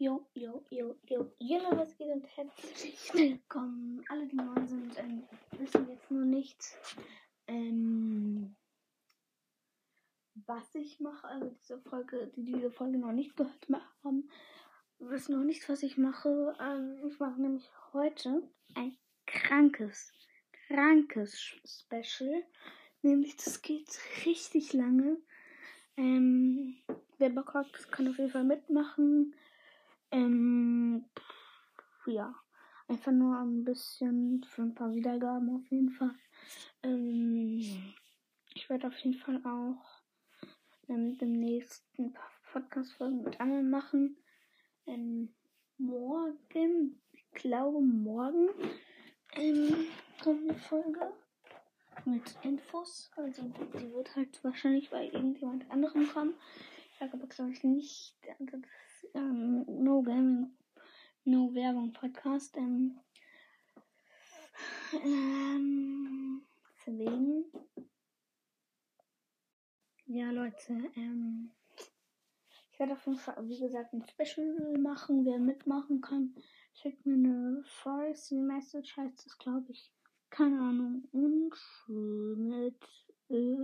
Jo, jo, jo, jo. Jeder, was geht und herzlich willkommen. Alle, die neu sind, ähm, wissen jetzt nur nicht, ähm, was ich mache. Also diese Folge, die diese Folge noch nicht gehört haben, wissen noch nicht, was ich mache. Ähm, ich mache nämlich heute ein krankes, krankes Special. Nämlich, das geht richtig lange. Ähm, wer Bock hat, kann auf jeden Fall mitmachen. Ähm, ja, einfach nur ein bisschen für ein paar Wiedergaben auf jeden Fall. Ähm, ich werde auf jeden Fall auch ähm, demnächst ein paar Podcast-Folgen mit anderen machen. Ähm, morgen, ich glaube morgen, ähm, kommt eine Folge mit Infos. Also die wird halt wahrscheinlich bei irgendjemand anderem kommen. Ich sage aber glaube ich nicht, also das ähm, No Gaming, No Werbung Podcast. Ähm, ähm, deswegen. Ja, Leute, ähm, ich werde auf jeden Fall, wie gesagt, ein Special machen. Wer mitmachen kann, schickt mir eine Voice Message, heißt das, glaube ich. Keine Ahnung. Und mit, äh,